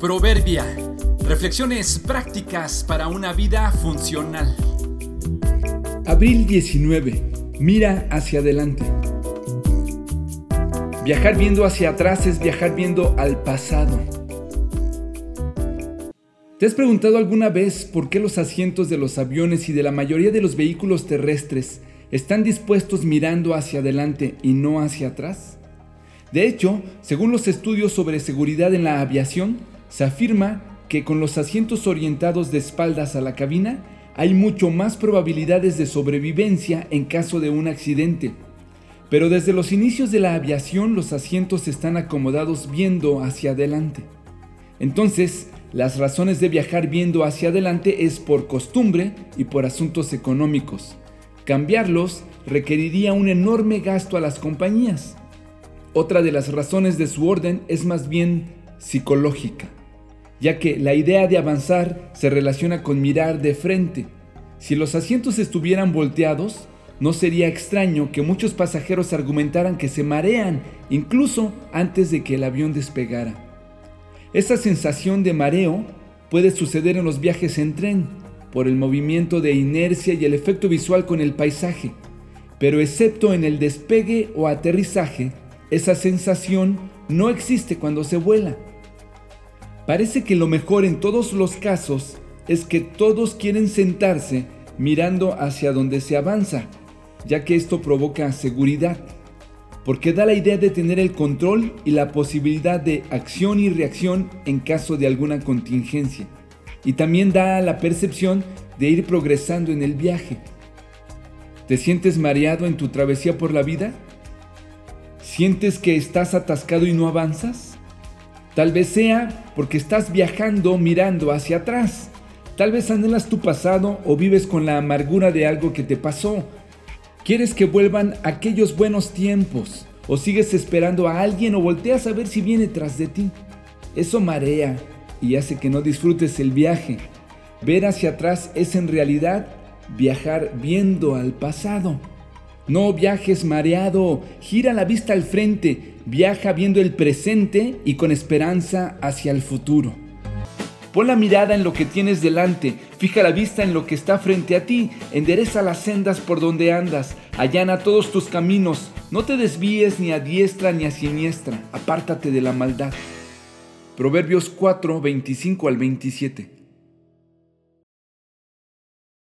Proverbia. Reflexiones prácticas para una vida funcional. Abril 19. Mira hacia adelante. Viajar viendo hacia atrás es viajar viendo al pasado. ¿Te has preguntado alguna vez por qué los asientos de los aviones y de la mayoría de los vehículos terrestres están dispuestos mirando hacia adelante y no hacia atrás? De hecho, según los estudios sobre seguridad en la aviación, se afirma que con los asientos orientados de espaldas a la cabina hay mucho más probabilidades de sobrevivencia en caso de un accidente. Pero desde los inicios de la aviación los asientos están acomodados viendo hacia adelante. Entonces, las razones de viajar viendo hacia adelante es por costumbre y por asuntos económicos. Cambiarlos requeriría un enorme gasto a las compañías. Otra de las razones de su orden es más bien psicológica ya que la idea de avanzar se relaciona con mirar de frente. Si los asientos estuvieran volteados, no sería extraño que muchos pasajeros argumentaran que se marean incluso antes de que el avión despegara. Esa sensación de mareo puede suceder en los viajes en tren, por el movimiento de inercia y el efecto visual con el paisaje, pero excepto en el despegue o aterrizaje, esa sensación no existe cuando se vuela. Parece que lo mejor en todos los casos es que todos quieren sentarse mirando hacia donde se avanza, ya que esto provoca seguridad, porque da la idea de tener el control y la posibilidad de acción y reacción en caso de alguna contingencia, y también da la percepción de ir progresando en el viaje. ¿Te sientes mareado en tu travesía por la vida? ¿Sientes que estás atascado y no avanzas? Tal vez sea porque estás viajando mirando hacia atrás. Tal vez anhelas tu pasado o vives con la amargura de algo que te pasó. Quieres que vuelvan aquellos buenos tiempos o sigues esperando a alguien o volteas a ver si viene tras de ti. Eso marea y hace que no disfrutes el viaje. Ver hacia atrás es en realidad viajar viendo al pasado. No viajes mareado, gira la vista al frente, viaja viendo el presente y con esperanza hacia el futuro. Pon la mirada en lo que tienes delante, fija la vista en lo que está frente a ti, endereza las sendas por donde andas, allana todos tus caminos, no te desvíes ni a diestra ni a siniestra, apártate de la maldad. Proverbios 4, 25 al 27.